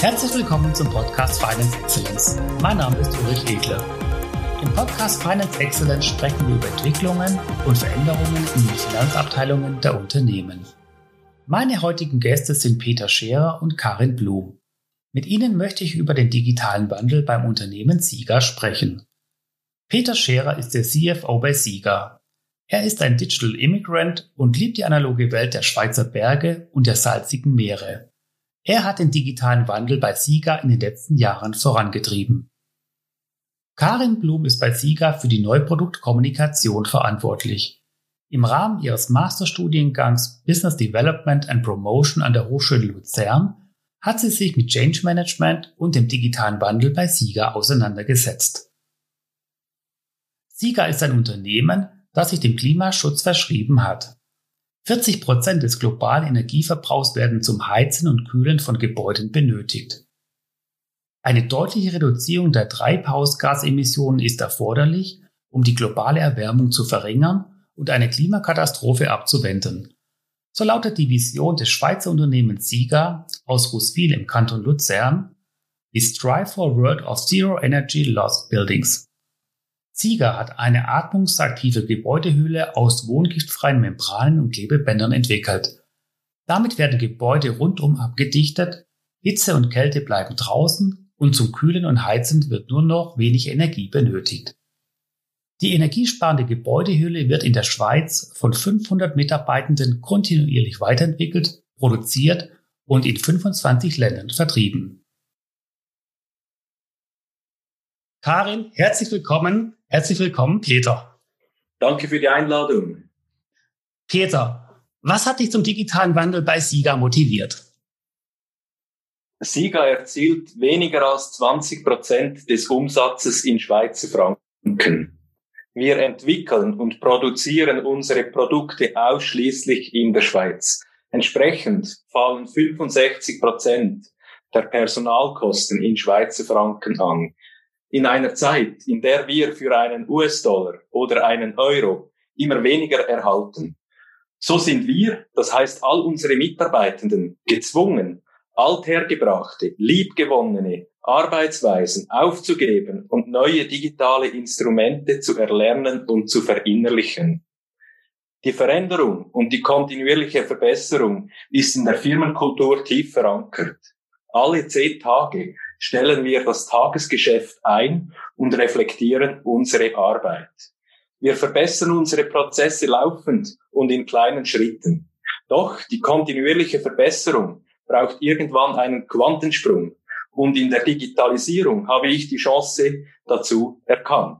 Herzlich willkommen zum Podcast Finance Excellence. Mein Name ist Ulrich Egler. Im Podcast Finance Excellence sprechen wir über Entwicklungen und Veränderungen in den Finanzabteilungen der Unternehmen. Meine heutigen Gäste sind Peter Scherer und Karin Blum. Mit ihnen möchte ich über den digitalen Wandel beim Unternehmen Sieger sprechen. Peter Scherer ist der CFO bei Sieger. Er ist ein Digital Immigrant und liebt die analoge Welt der Schweizer Berge und der salzigen Meere. Er hat den digitalen Wandel bei Sika in den letzten Jahren vorangetrieben. Karin Blum ist bei Sika für die Neuproduktkommunikation verantwortlich. Im Rahmen ihres Masterstudiengangs Business Development and Promotion an der Hochschule Luzern hat sie sich mit Change Management und dem digitalen Wandel bei Sika auseinandergesetzt. Sika ist ein Unternehmen, das sich dem Klimaschutz verschrieben hat. 40 Prozent des globalen Energieverbrauchs werden zum Heizen und Kühlen von Gebäuden benötigt. Eine deutliche Reduzierung der Treibhausgasemissionen ist erforderlich, um die globale Erwärmung zu verringern und eine Klimakatastrophe abzuwenden. So lautet die Vision des Schweizer Unternehmens Sieger aus Ruswil im Kanton Luzern, We strive for a world of zero energy lost buildings. Sieger hat eine atmungsaktive Gebäudehülle aus wohngiftfreien Membranen und Klebebändern entwickelt. Damit werden Gebäude rundum abgedichtet, Hitze und Kälte bleiben draußen und zum Kühlen und Heizen wird nur noch wenig Energie benötigt. Die energiesparende Gebäudehülle wird in der Schweiz von 500 Mitarbeitenden kontinuierlich weiterentwickelt, produziert und in 25 Ländern vertrieben. Karin, herzlich willkommen. Herzlich willkommen, Peter. Danke für die Einladung. Peter, was hat dich zum digitalen Wandel bei Sieger motiviert? Sieger erzielt weniger als 20 Prozent des Umsatzes in Schweizer Franken. Wir entwickeln und produzieren unsere Produkte ausschließlich in der Schweiz. Entsprechend fallen 65 Prozent der Personalkosten in Schweizer Franken an in einer Zeit, in der wir für einen US-Dollar oder einen Euro immer weniger erhalten. So sind wir, das heißt all unsere Mitarbeitenden, gezwungen, althergebrachte, liebgewonnene Arbeitsweisen aufzugeben und neue digitale Instrumente zu erlernen und zu verinnerlichen. Die Veränderung und die kontinuierliche Verbesserung ist in der Firmenkultur tief verankert. Alle zehn Tage stellen wir das Tagesgeschäft ein und reflektieren unsere Arbeit. Wir verbessern unsere Prozesse laufend und in kleinen Schritten. Doch die kontinuierliche Verbesserung braucht irgendwann einen Quantensprung. Und in der Digitalisierung habe ich die Chance dazu erkannt.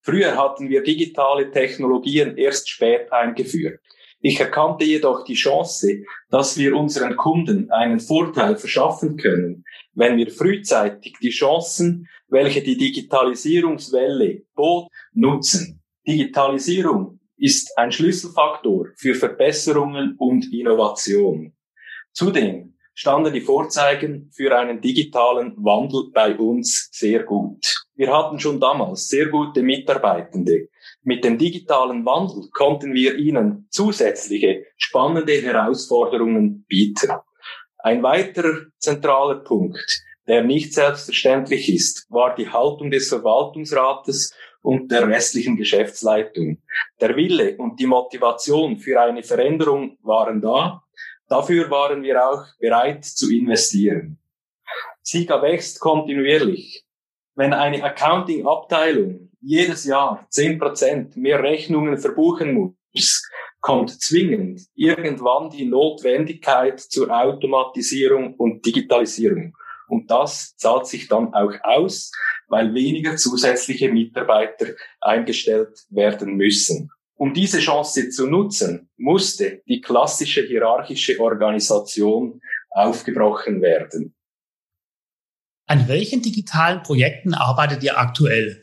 Früher hatten wir digitale Technologien erst spät eingeführt. Ich erkannte jedoch die Chance, dass wir unseren Kunden einen Vorteil verschaffen können, wenn wir frühzeitig die Chancen, welche die Digitalisierungswelle bot, nutzen. Digitalisierung ist ein Schlüsselfaktor für Verbesserungen und Innovation. Zudem standen die Vorzeigen für einen digitalen Wandel bei uns sehr gut. Wir hatten schon damals sehr gute Mitarbeitende. Mit dem digitalen Wandel konnten wir ihnen zusätzliche spannende Herausforderungen bieten. Ein weiterer zentraler Punkt, der nicht selbstverständlich ist, war die Haltung des Verwaltungsrates und der restlichen Geschäftsleitung. Der Wille und die Motivation für eine Veränderung waren da. Dafür waren wir auch bereit zu investieren. Sika wächst kontinuierlich. Wenn eine Accounting-Abteilung jedes Jahr zehn Prozent mehr Rechnungen verbuchen muss, kommt zwingend irgendwann die Notwendigkeit zur Automatisierung und Digitalisierung. Und das zahlt sich dann auch aus, weil weniger zusätzliche Mitarbeiter eingestellt werden müssen. Um diese Chance zu nutzen, musste die klassische hierarchische Organisation aufgebrochen werden. An welchen digitalen Projekten arbeitet ihr aktuell?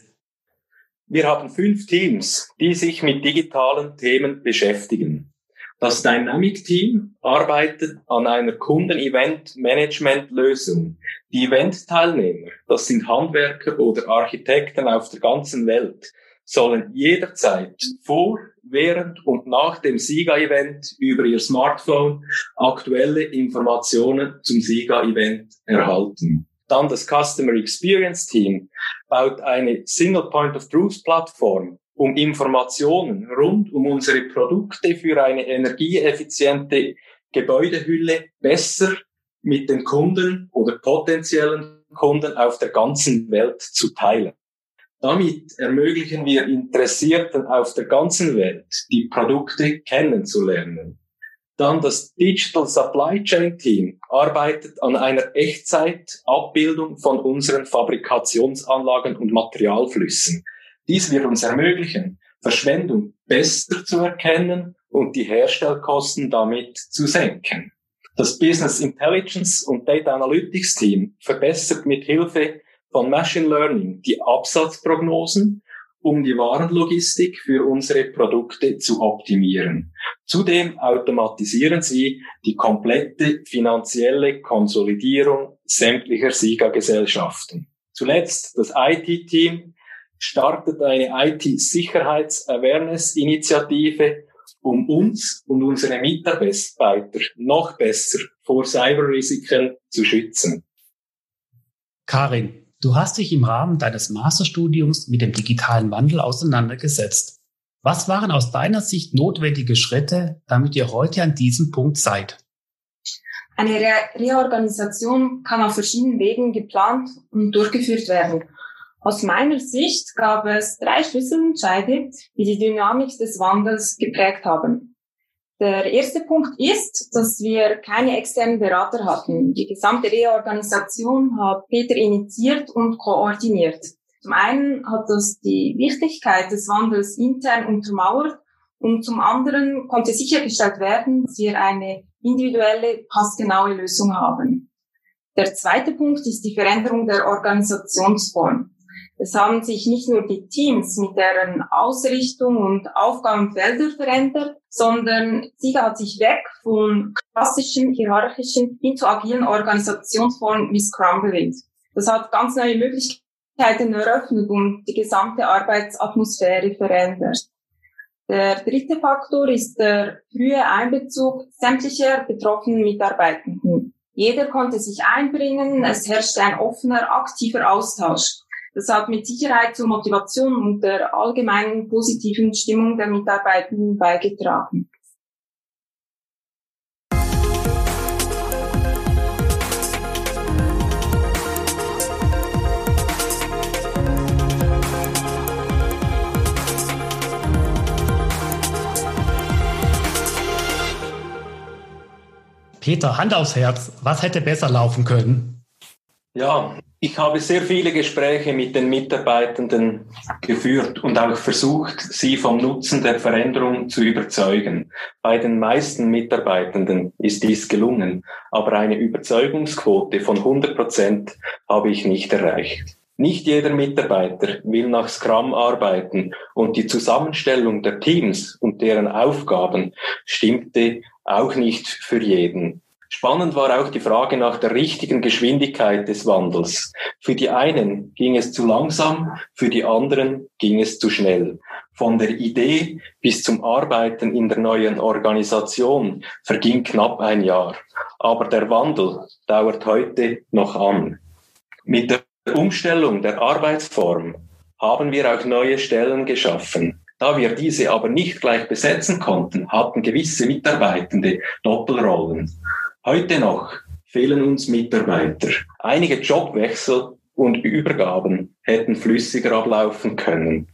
Wir haben fünf Teams, die sich mit digitalen Themen beschäftigen. Das Dynamic Team arbeitet an einer Kunden-Event-Management-Lösung. Die Event-Teilnehmer, das sind Handwerker oder Architekten auf der ganzen Welt, sollen jederzeit vor, während und nach dem SIGA-Event über ihr Smartphone aktuelle Informationen zum SIGA-Event erhalten. Dann das Customer Experience Team baut eine Single Point of Truth Plattform, um Informationen rund um unsere Produkte für eine energieeffiziente Gebäudehülle besser mit den Kunden oder potenziellen Kunden auf der ganzen Welt zu teilen. Damit ermöglichen wir Interessierten auf der ganzen Welt, die Produkte kennenzulernen. Dann das Digital Supply Chain Team arbeitet an einer Echtzeit-Abbildung von unseren Fabrikationsanlagen und Materialflüssen. Dies wird uns ermöglichen, Verschwendung besser zu erkennen und die Herstellkosten damit zu senken. Das Business Intelligence und Data Analytics Team verbessert mit Hilfe von Machine Learning die Absatzprognosen, um die Warenlogistik für unsere Produkte zu optimieren. Zudem automatisieren sie die komplette finanzielle Konsolidierung sämtlicher Siegergesellschaften. Zuletzt das IT-Team startet eine IT-Sicherheits-Awareness-Initiative, um uns und unsere Mitarbeiter noch besser vor Cyberrisiken zu schützen. Karin, Du hast dich im Rahmen deines Masterstudiums mit dem digitalen Wandel auseinandergesetzt. Was waren aus deiner Sicht notwendige Schritte, damit ihr heute an diesem Punkt seid? Eine Re Reorganisation kann auf verschiedenen Wegen geplant und durchgeführt werden. Aus meiner Sicht gab es drei Schlüsselentscheide, die die Dynamik des Wandels geprägt haben. Der erste Punkt ist, dass wir keine externen Berater hatten. Die gesamte Reorganisation hat Peter initiiert und koordiniert. Zum einen hat das die Wichtigkeit des Wandels intern untermauert und zum anderen konnte sichergestellt werden, dass wir eine individuelle, passgenaue Lösung haben. Der zweite Punkt ist die Veränderung der Organisationsform. Es haben sich nicht nur die Teams mit deren Ausrichtung und Aufgabenfelder verändert, sondern sie hat sich weg von klassischen hierarchischen hin zu agilen Organisationsformen wie Scrum bewegt. Das hat ganz neue Möglichkeiten eröffnet und die gesamte Arbeitsatmosphäre verändert. Der dritte Faktor ist der frühe Einbezug sämtlicher betroffenen Mitarbeitenden. Jeder konnte sich einbringen, es herrschte ein offener, aktiver Austausch. Das hat mit Sicherheit zur Motivation und der allgemeinen positiven Stimmung der Mitarbeitenden beigetragen. Peter, Hand aufs Herz, was hätte besser laufen können? Ja, ich habe sehr viele Gespräche mit den Mitarbeitenden geführt und auch versucht, sie vom Nutzen der Veränderung zu überzeugen. Bei den meisten Mitarbeitenden ist dies gelungen, aber eine Überzeugungsquote von 100 Prozent habe ich nicht erreicht. Nicht jeder Mitarbeiter will nach Scrum arbeiten und die Zusammenstellung der Teams und deren Aufgaben stimmte auch nicht für jeden. Spannend war auch die Frage nach der richtigen Geschwindigkeit des Wandels. Für die einen ging es zu langsam, für die anderen ging es zu schnell. Von der Idee bis zum Arbeiten in der neuen Organisation verging knapp ein Jahr. Aber der Wandel dauert heute noch an. Mit der Umstellung der Arbeitsform haben wir auch neue Stellen geschaffen. Da wir diese aber nicht gleich besetzen konnten, hatten gewisse Mitarbeitende Doppelrollen. Heute noch fehlen uns Mitarbeiter. Einige Jobwechsel und Übergaben hätten flüssiger ablaufen können.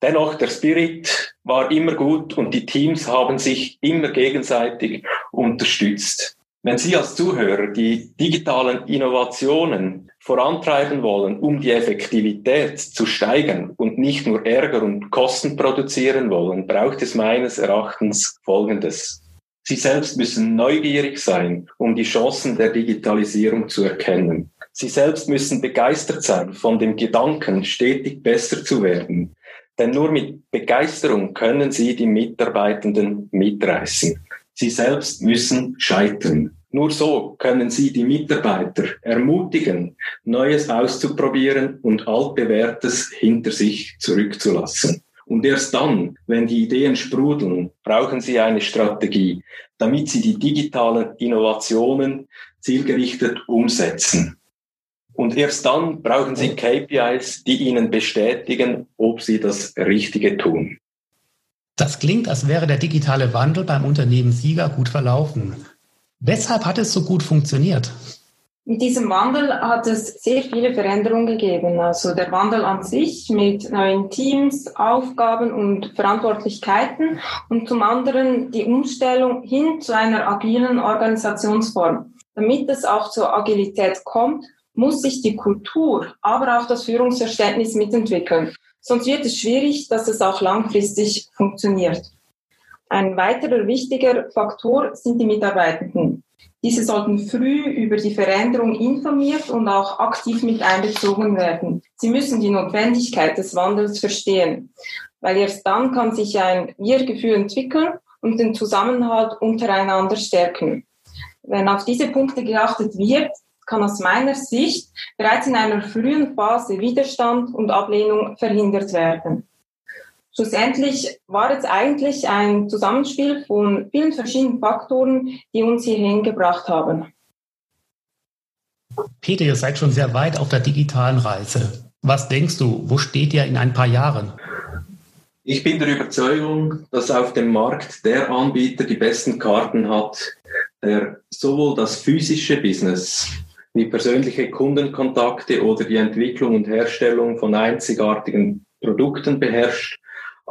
Dennoch, der Spirit war immer gut und die Teams haben sich immer gegenseitig unterstützt. Wenn Sie als Zuhörer die digitalen Innovationen vorantreiben wollen, um die Effektivität zu steigern und nicht nur Ärger und Kosten produzieren wollen, braucht es meines Erachtens Folgendes. Sie selbst müssen neugierig sein, um die Chancen der Digitalisierung zu erkennen. Sie selbst müssen begeistert sein von dem Gedanken, stetig besser zu werden. Denn nur mit Begeisterung können Sie die Mitarbeitenden mitreißen. Sie selbst müssen scheitern. Nur so können Sie die Mitarbeiter ermutigen, Neues auszuprobieren und altbewährtes hinter sich zurückzulassen. Und erst dann, wenn die Ideen sprudeln, brauchen Sie eine Strategie, damit Sie die digitalen Innovationen zielgerichtet umsetzen. Und erst dann brauchen Sie KPIs, die Ihnen bestätigen, ob Sie das Richtige tun. Das klingt, als wäre der digitale Wandel beim Unternehmen Sieger gut verlaufen. Weshalb hat es so gut funktioniert? Mit diesem Wandel hat es sehr viele Veränderungen gegeben. Also der Wandel an sich mit neuen Teams, Aufgaben und Verantwortlichkeiten und zum anderen die Umstellung hin zu einer agilen Organisationsform. Damit es auch zur Agilität kommt, muss sich die Kultur, aber auch das Führungsverständnis mitentwickeln. Sonst wird es schwierig, dass es auch langfristig funktioniert. Ein weiterer wichtiger Faktor sind die Mitarbeitenden. Diese sollten früh über die Veränderung informiert und auch aktiv mit einbezogen werden. Sie müssen die Notwendigkeit des Wandels verstehen, weil erst dann kann sich ein Wir-Gefühl entwickeln und den Zusammenhalt untereinander stärken. Wenn auf diese Punkte geachtet wird, kann aus meiner Sicht bereits in einer frühen Phase Widerstand und Ablehnung verhindert werden. Schlussendlich war es eigentlich ein Zusammenspiel von vielen verschiedenen Faktoren, die uns hierhin gebracht haben. Peter, ihr seid schon sehr weit auf der digitalen Reise. Was denkst du, wo steht ihr in ein paar Jahren? Ich bin der Überzeugung, dass auf dem Markt der Anbieter die besten Karten hat, der sowohl das physische Business wie persönliche Kundenkontakte oder die Entwicklung und Herstellung von einzigartigen Produkten beherrscht,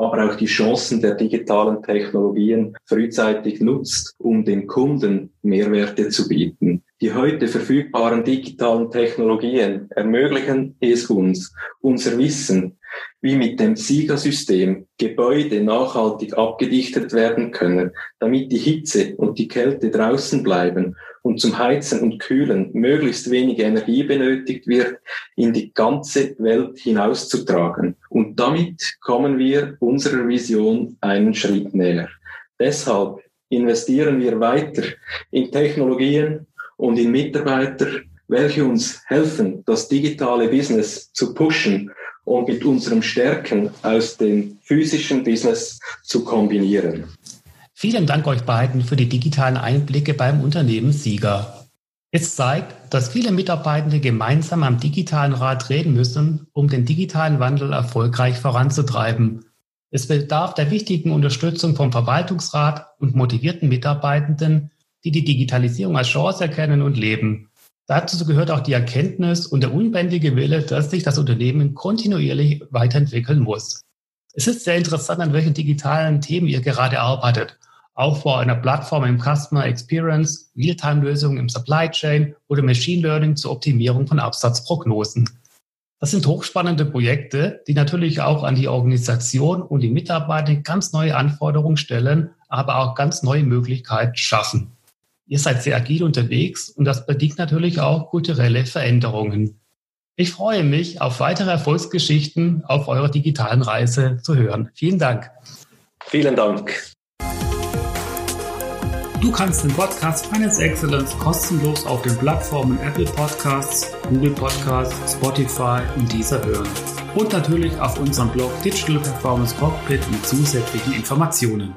aber auch die Chancen der digitalen Technologien frühzeitig nutzt, um den Kunden Mehrwerte zu bieten. Die heute verfügbaren digitalen Technologien ermöglichen es uns, unser Wissen, wie mit dem Siegersystem Gebäude nachhaltig abgedichtet werden können, damit die Hitze und die Kälte draußen bleiben und zum Heizen und Kühlen möglichst wenig Energie benötigt wird, in die ganze Welt hinauszutragen. Und damit kommen wir unserer Vision einen Schritt näher. Deshalb investieren wir weiter in Technologien und in Mitarbeiter, welche uns helfen, das digitale Business zu pushen und mit unseren Stärken aus dem physischen Business zu kombinieren. Vielen Dank euch beiden für die digitalen Einblicke beim Unternehmen Sieger. Es zeigt, dass viele Mitarbeitende gemeinsam am digitalen Rat reden müssen, um den digitalen Wandel erfolgreich voranzutreiben. Es bedarf der wichtigen Unterstützung vom Verwaltungsrat und motivierten Mitarbeitenden, die die Digitalisierung als Chance erkennen und leben. Dazu gehört auch die Erkenntnis und der unbändige Wille, dass sich das Unternehmen kontinuierlich weiterentwickeln muss. Es ist sehr interessant, an welchen digitalen Themen ihr gerade arbeitet Aufbau einer Plattform im Customer Experience, Realtime-Lösungen im Supply Chain oder Machine Learning zur Optimierung von Absatzprognosen. Das sind hochspannende Projekte, die natürlich auch an die Organisation und die Mitarbeiter ganz neue Anforderungen stellen, aber auch ganz neue Möglichkeiten schaffen. Ihr seid sehr agil unterwegs und das bedingt natürlich auch kulturelle Veränderungen. Ich freue mich auf weitere Erfolgsgeschichten auf eurer digitalen Reise zu hören. Vielen Dank. Vielen Dank. Du kannst den Podcast Finance Excellence kostenlos auf den Plattformen Apple Podcasts, Google Podcasts, Spotify und dieser hören. Und natürlich auf unserem Blog Digital Performance Cockpit mit zusätzlichen Informationen.